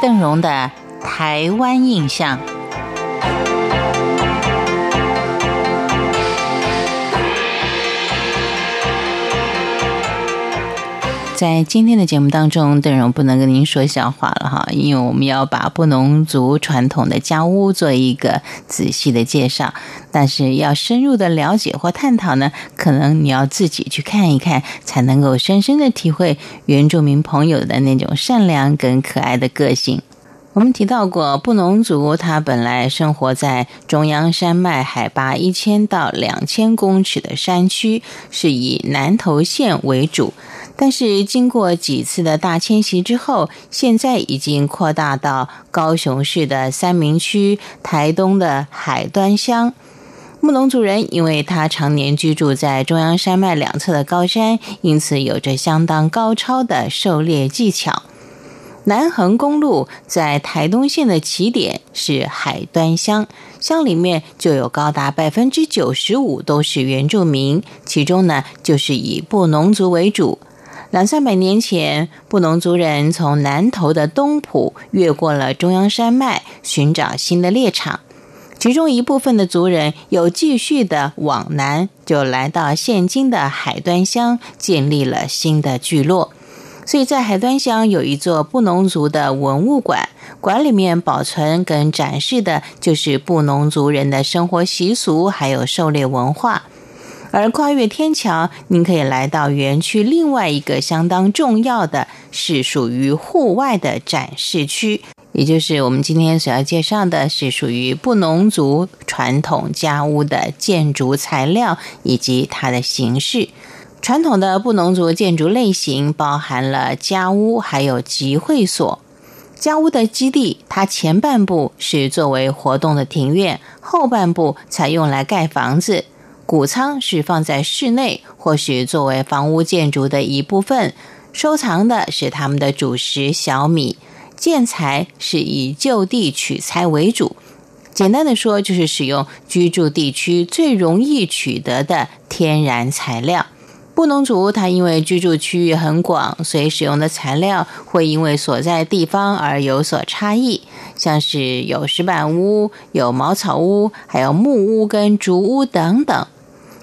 邓荣的台湾印象。在今天的节目当中，邓荣不能跟您说笑话了哈，因为我们要把布农族传统的家屋做一个仔细的介绍。但是要深入的了解或探讨呢，可能你要自己去看一看，才能够深深的体会原住民朋友的那种善良跟可爱的个性。我们提到过，布农族它本来生活在中央山脉海拔一千到两千公尺的山区，是以南投县为主。但是经过几次的大迁徙之后，现在已经扩大到高雄市的三明区、台东的海端乡。木农族人因为他常年居住在中央山脉两侧的高山，因此有着相当高超的狩猎技巧。南横公路在台东县的起点是海端乡，乡里面就有高达百分之九十五都是原住民，其中呢就是以布农族为主。两三百年前，布农族人从南投的东埔越过了中央山脉，寻找新的猎场。其中一部分的族人有继续的往南，就来到现今的海端乡，建立了新的聚落。所以在海端乡有一座布农族的文物馆，馆里面保存跟展示的就是布农族人的生活习俗，还有狩猎文化。而跨越天桥，您可以来到园区另外一个相当重要的是属于户外的展示区，也就是我们今天所要介绍的是属于布农族传统家屋的建筑材料以及它的形式。传统的布农族建筑类型包含了家屋，还有集会所。家屋的基地，它前半部是作为活动的庭院，后半部才用来盖房子。谷仓是放在室内，或许作为房屋建筑的一部分，收藏的是他们的主食小米。建材是以就地取材为主，简单的说，就是使用居住地区最容易取得的天然材料。布农族它因为居住区域很广，所以使用的材料会因为所在地方而有所差异。像是有石板屋、有茅草屋、还有木屋跟竹屋等等。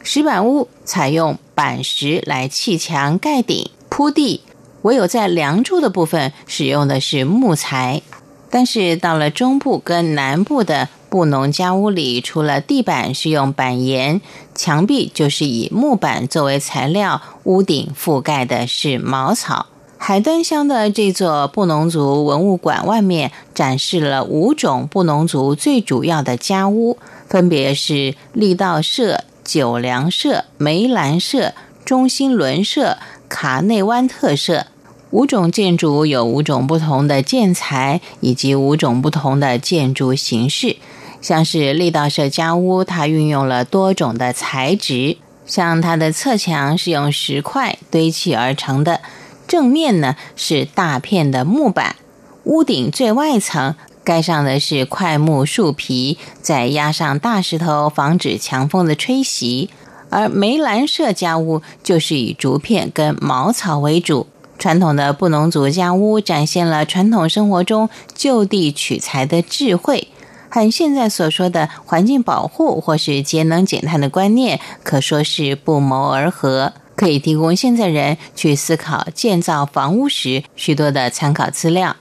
石板屋采用板石来砌墙、盖顶、铺地，唯有在梁柱的部分使用的是木材。但是到了中部跟南部的布农家屋里，除了地板是用板岩，墙壁就是以木板作为材料，屋顶覆盖的是茅草。海端乡的这座布农族文物馆外面展示了五种布农族最主要的家屋，分别是力道社。九良社、梅兰社、中心轮社、卡内湾特社五种建筑有五种不同的建材以及五种不同的建筑形式。像是力道社家屋，它运用了多种的材质，像它的侧墙是用石块堆砌而成的，正面呢是大片的木板，屋顶最外层。盖上的是块木树皮，再压上大石头，防止强风的吹袭。而梅兰社家屋就是以竹片跟茅草为主。传统的布农族家屋展现了传统生活中就地取材的智慧，和现在所说的环境保护或是节能减碳的观念可说是不谋而合，可以提供现在人去思考建造房屋时许多的参考资料。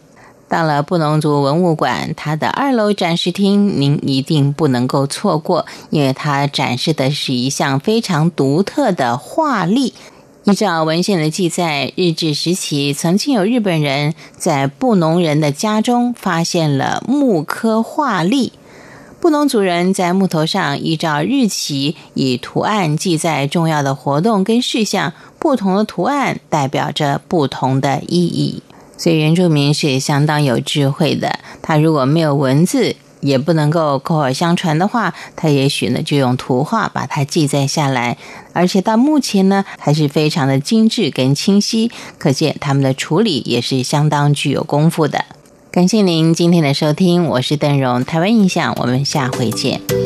到了布农族文物馆，它的二楼展示厅，您一定不能够错过，因为它展示的是一项非常独特的画例。依照文献的记载，日治时期曾经有日本人在布农人的家中发现了木刻画例。布农族人在木头上依照日期以图案记载重要的活动跟事项，不同的图案代表着不同的意义。所以原住民是相当有智慧的。他如果没有文字，也不能够口耳相传的话，他也许呢就用图画把它记载下来。而且到目前呢，还是非常的精致跟清晰，可见他们的处理也是相当具有功夫的。感谢您今天的收听，我是邓荣，台湾印象，我们下回见。